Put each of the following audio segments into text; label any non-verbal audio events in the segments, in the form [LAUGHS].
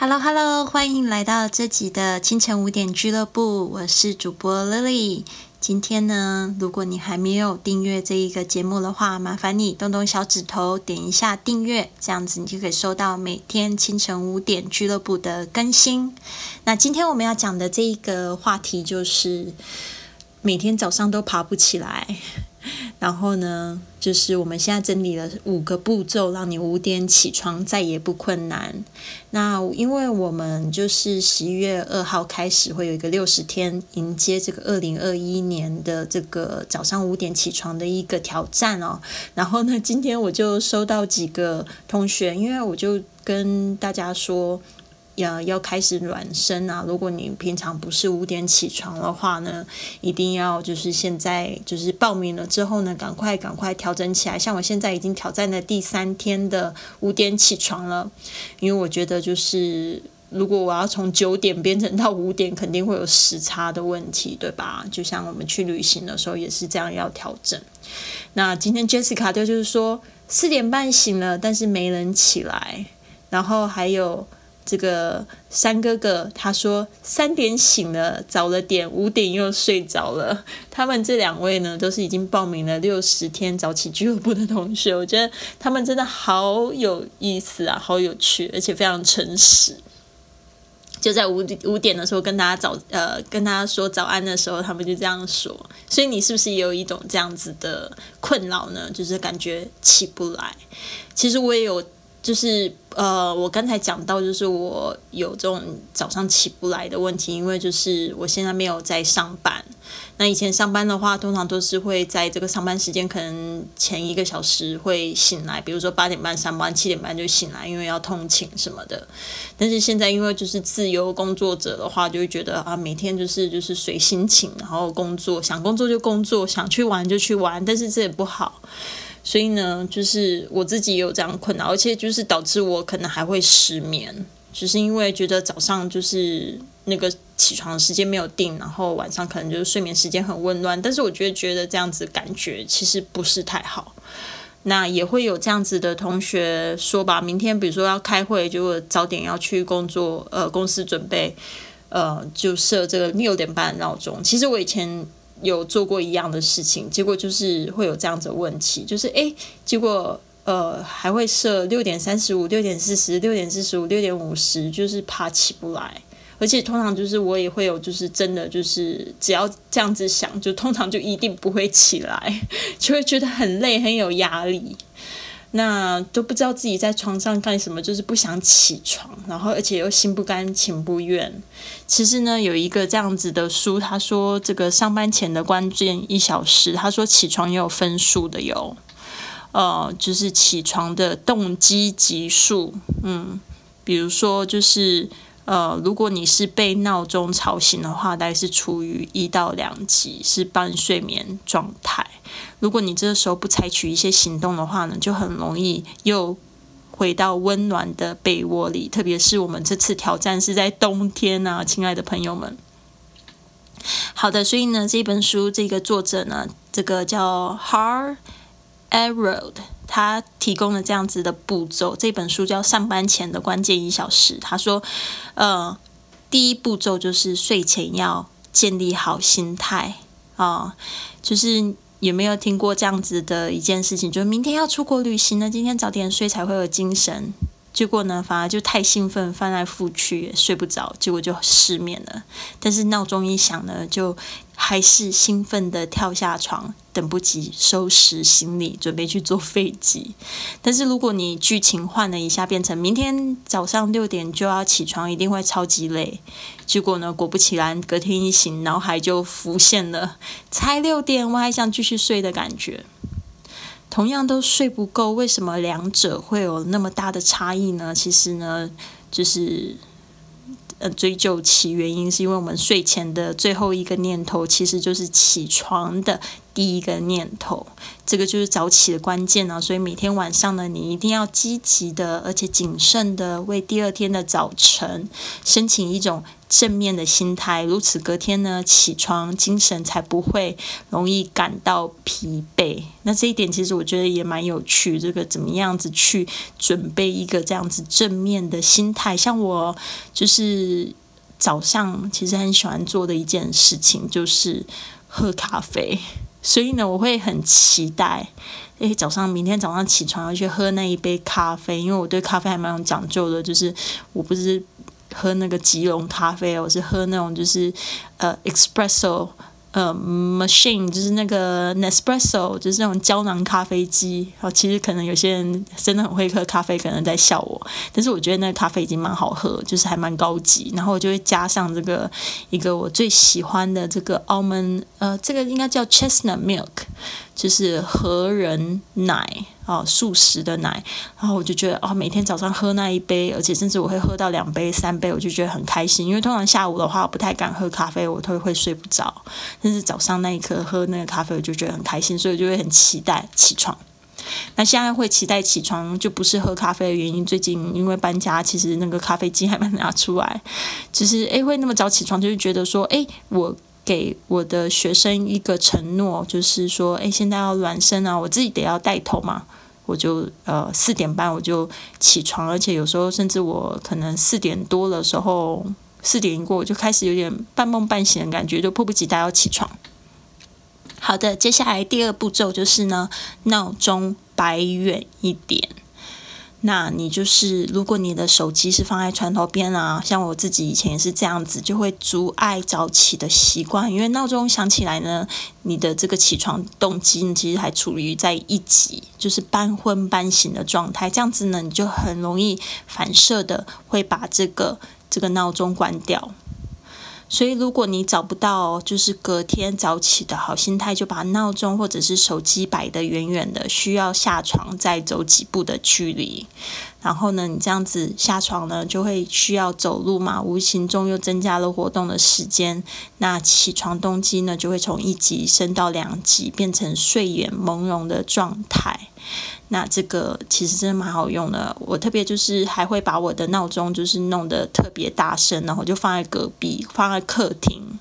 Hello Hello，欢迎来到这集的清晨五点俱乐部，我是主播 Lily。今天呢，如果你还没有订阅这一个节目的话，麻烦你动动小指头点一下订阅，这样子你就可以收到每天清晨五点俱乐部的更新。那今天我们要讲的这一个话题就是每天早上都爬不起来。然后呢，就是我们现在整理了五个步骤，让你五点起床再也不困难。那因为我们就是十一月二号开始会有一个六十天迎接这个二零二一年的这个早上五点起床的一个挑战哦。然后呢，今天我就收到几个同学，因为我就跟大家说。要要开始暖身啊！如果你平常不是五点起床的话呢，一定要就是现在就是报名了之后呢，赶快赶快调整起来。像我现在已经挑战了第三天的五点起床了，因为我觉得就是如果我要从九点变成到五点，肯定会有时差的问题，对吧？就像我们去旅行的时候也是这样要调整。那今天 Jessica 就就是说四点半醒了，但是没人起来，然后还有。这个三哥哥他说三点醒了，早了点，五点又睡着了。他们这两位呢，都是已经报名了六十天早起俱乐部的同学。我觉得他们真的好有意思啊，好有趣，而且非常诚实。就在五五点的时候跟大家早呃跟大家说早安的时候，他们就这样说。所以你是不是也有一种这样子的困扰呢？就是感觉起不来。其实我也有。就是呃，我刚才讲到，就是我有这种早上起不来的问题，因为就是我现在没有在上班。那以前上班的话，通常都是会在这个上班时间，可能前一个小时会醒来，比如说八点半上班，七点半就醒来，因为要通勤什么的。但是现在因为就是自由工作者的话，就会觉得啊，每天就是就是随心情，然后工作，想工作就工作，想去玩就去玩，但是这也不好。所以呢，就是我自己也有这样困扰，而且就是导致我可能还会失眠，就是因为觉得早上就是那个起床时间没有定，然后晚上可能就是睡眠时间很混乱。但是我觉得觉得这样子感觉其实不是太好。那也会有这样子的同学说吧，明天比如说要开会，就早点要去工作，呃，公司准备，呃，就设这个六点半闹钟。其实我以前。有做过一样的事情，结果就是会有这样子的问题，就是诶，结果呃还会设六点三十五、六点四十、六点四十五、六点五十，就是怕起不来，而且通常就是我也会有，就是真的就是只要这样子想，就通常就一定不会起来，[LAUGHS] 就会觉得很累、很有压力。那都不知道自己在床上干什么，就是不想起床，然后而且又心不甘情不愿。其实呢，有一个这样子的书，他说这个上班前的关键一小时，他说起床也有分数的哟。呃，就是起床的动机级数，嗯，比如说就是呃，如果你是被闹钟吵醒的话，大概是处于一到两级，是半睡眠状态。如果你这个时候不采取一些行动的话呢，就很容易又回到温暖的被窝里。特别是我们这次挑战是在冬天啊，亲爱的朋友们。好的，所以呢，这本书这个作者呢，这个叫 Har Arrow，他提供了这样子的步骤。这本书叫《上班前的关键一小时》。他说，呃，第一步骤就是睡前要建立好心态啊，就是。有没有听过这样子的一件事情？就是明天要出国旅行呢，今天早点睡才会有精神。结果呢，反而就太兴奋，翻来覆去睡不着，结果就失眠了。但是闹钟一响呢，就还是兴奋的跳下床，等不及收拾行李，准备去坐飞机。但是如果你剧情换了一下，变成明天早上六点就要起床，一定会超级累。结果呢，果不其然，隔天一醒，脑海就浮现了才六点，我还想继续睡的感觉。同样都睡不够，为什么两者会有那么大的差异呢？其实呢，就是呃追究其原因，是因为我们睡前的最后一个念头，其实就是起床的第一个念头。这个就是早起的关键呢，所以每天晚上呢，你一定要积极的，而且谨慎的为第二天的早晨申请一种正面的心态，如此隔天呢起床精神才不会容易感到疲惫。那这一点其实我觉得也蛮有趣，这个怎么样子去准备一个这样子正面的心态？像我就是早上其实很喜欢做的一件事情就是喝咖啡。所以呢，我会很期待，诶，早上明天早上起床要去喝那一杯咖啡，因为我对咖啡还蛮有讲究的，就是我不是喝那个吉隆咖啡，我是喝那种就是呃 espresso。呃，machine 就是那个 Nespresso，就是那种胶囊咖啡机。哦，其实可能有些人真的很会喝咖啡，可能在笑我。但是我觉得那个咖啡已经蛮好喝，就是还蛮高级。然后我就会加上这个一个我最喜欢的这个 almond，呃，这个应该叫 chestnut milk，就是核仁奶。哦，素食的奶，然后我就觉得哦，每天早上喝那一杯，而且甚至我会喝到两杯、三杯，我就觉得很开心。因为通常下午的话，我不太敢喝咖啡，我都会睡不着。但是早上那一刻喝那个咖啡，我就觉得很开心，所以我就会很期待起床。那现在会期待起床，就不是喝咖啡的原因。最近因为搬家，其实那个咖啡机还没拿出来，就是诶会那么早起床，就是觉得说诶我。给我的学生一个承诺，就是说，哎，现在要暖身啊，我自己得要带头嘛，我就呃四点半我就起床，而且有时候甚至我可能四点多的时候，四点一过我就开始有点半梦半醒的感觉，就迫不及待要起床。好的，接下来第二步骤就是呢，闹钟摆远一点。那你就是，如果你的手机是放在床头边啊，像我自己以前也是这样子，就会阻碍早起的习惯。因为闹钟响起来呢，你的这个起床动机其实还处于在一级，就是半昏半醒的状态。这样子呢，你就很容易反射的会把这个这个闹钟关掉。所以，如果你找不到就是隔天早起的好心态，就把闹钟或者是手机摆得远远的，需要下床再走几步的距离。然后呢，你这样子下床呢，就会需要走路嘛，无形中又增加了活动的时间。那起床动机呢，就会从一级升到两级，变成睡眼朦胧的状态。那这个其实真的蛮好用的，我特别就是还会把我的闹钟就是弄得特别大声，然后就放在隔壁，放在客厅。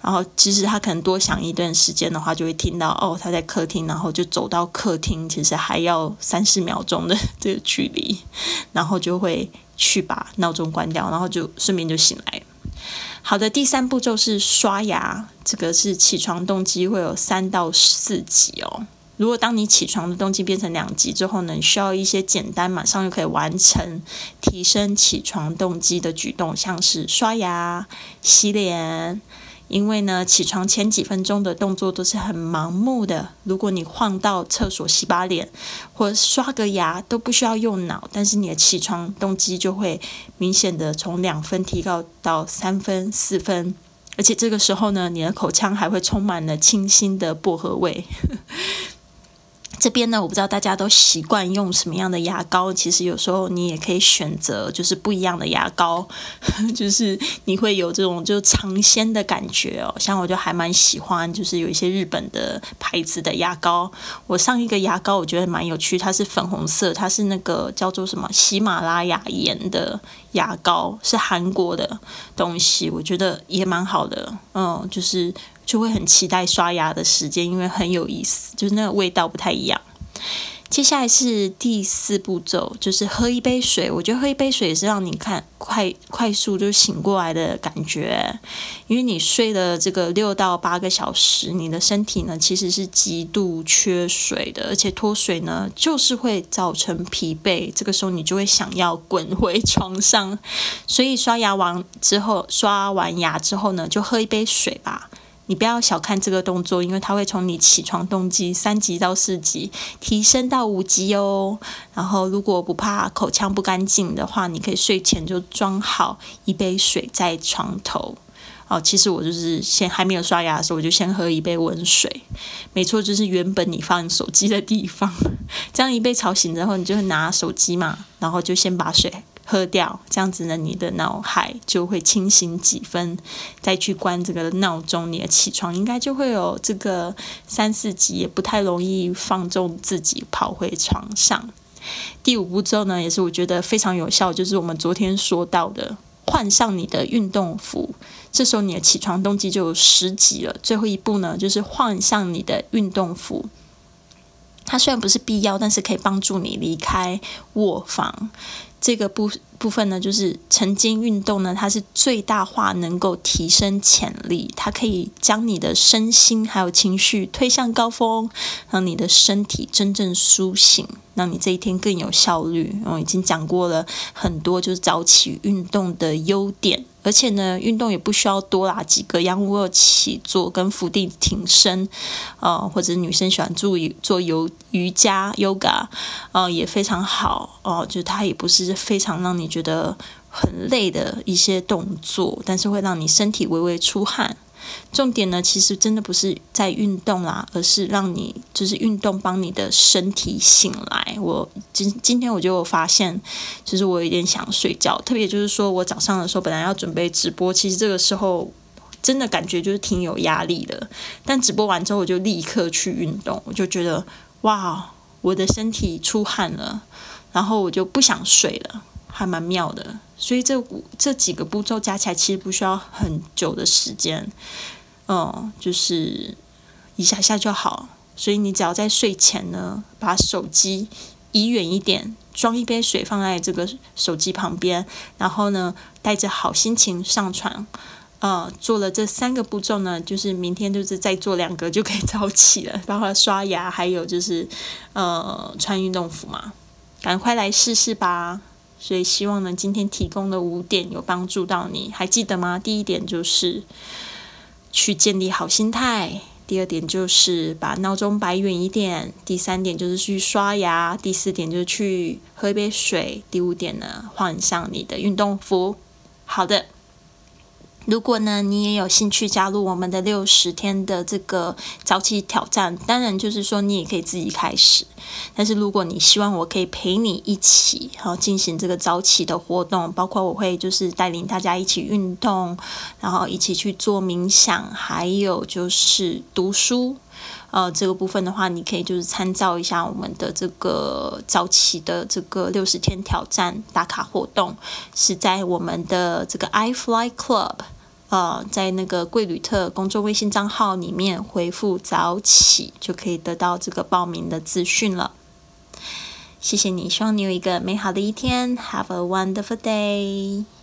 然后其实他可能多想一段时间的话，就会听到哦他在客厅，然后就走到客厅，其实还要三四秒钟的 [LAUGHS] 这个距离，然后就会去把闹钟关掉，然后就顺便就醒来。好的，第三步骤是刷牙，这个是起床动机会有三到四级哦。如果当你起床的动机变成两级之后呢，需要一些简单马上就可以完成提升起床动机的举动，像是刷牙、洗脸。因为呢，起床前几分钟的动作都是很盲目的。如果你晃到厕所洗把脸，或刷个牙都不需要用脑，但是你的起床动机就会明显的从两分提高到三分、四分，[LAUGHS] 而且这个时候呢，你的口腔还会充满了清新的薄荷味。这边呢，我不知道大家都习惯用什么样的牙膏。其实有时候你也可以选择，就是不一样的牙膏，[LAUGHS] 就是你会有这种就尝鲜的感觉哦。像我就还蛮喜欢，就是有一些日本的牌子的牙膏。我上一个牙膏我觉得蛮有趣，它是粉红色，它是那个叫做什么喜马拉雅盐的牙膏，是韩国的东西，我觉得也蛮好的。嗯，就是。就会很期待刷牙的时间，因为很有意思，就是那个味道不太一样。接下来是第四步骤，就是喝一杯水。我觉得喝一杯水也是让你看快快速就醒过来的感觉，因为你睡了这个六到八个小时，你的身体呢其实是极度缺水的，而且脱水呢就是会造成疲惫，这个时候你就会想要滚回床上。所以刷牙完之后，刷完牙之后呢，就喝一杯水吧。你不要小看这个动作，因为它会从你起床动机三级到四级提升到五级哦。然后，如果不怕口腔不干净的话，你可以睡前就装好一杯水在床头。哦，其实我就是先还没有刷牙的时候，我就先喝一杯温水。没错，就是原本你放手机的地方。[LAUGHS] 这样一被吵醒之后，你就拿手机嘛，然后就先把水。喝掉，这样子呢，你的脑海就会清醒几分，再去关这个闹钟，你的起床应该就会有这个三四级，也不太容易放纵自己跑回床上。第五步骤呢，也是我觉得非常有效，就是我们昨天说到的，换上你的运动服，这时候你的起床动机就有十级了。最后一步呢，就是换上你的运动服。它虽然不是必要，但是可以帮助你离开卧房。这个部部分呢，就是晨间运动呢，它是最大化能够提升潜力，它可以将你的身心还有情绪推向高峰，让你的身体真正苏醒，让你这一天更有效率。我已经讲过了很多，就是早起运动的优点。而且呢，运动也不需要多啦，几个仰卧起坐跟伏地挺身，呃，或者女生喜欢做做游瑜伽 yoga，呃，也非常好哦。就它也不是非常让你觉得很累的一些动作，但是会让你身体微微出汗。重点呢，其实真的不是在运动啦，而是让你就是运动帮你的身体醒来。我今今天我就发现，其实我有点想睡觉，特别就是说我早上的时候本来要准备直播，其实这个时候真的感觉就是挺有压力的。但直播完之后，我就立刻去运动，我就觉得哇，我的身体出汗了，然后我就不想睡了。还蛮妙的，所以这这几个步骤加起来其实不需要很久的时间，嗯，就是一下下就好。所以你只要在睡前呢，把手机移远一点，装一杯水放在这个手机旁边，然后呢，带着好心情上床，呃，做了这三个步骤呢，就是明天就是再做两个就可以早起了，包括刷牙，还有就是呃穿运动服嘛，赶快来试试吧。所以希望呢，今天提供的五点有帮助到你，还记得吗？第一点就是去建立好心态，第二点就是把闹钟摆远一点，第三点就是去刷牙，第四点就是去喝一杯水，第五点呢换上你的运动服。好的。如果呢，你也有兴趣加入我们的六十天的这个早起挑战，当然就是说你也可以自己开始。但是如果你希望我可以陪你一起，然后进行这个早起的活动，包括我会就是带领大家一起运动，然后一起去做冥想，还有就是读书。呃，这个部分的话，你可以就是参照一下我们的这个早起的这个六十天挑战打卡活动，是在我们的这个 iFly Club，呃，在那个贵旅特公众微信账号里面回复早起，就可以得到这个报名的资讯了。谢谢你，希望你有一个美好的一天，Have a wonderful day。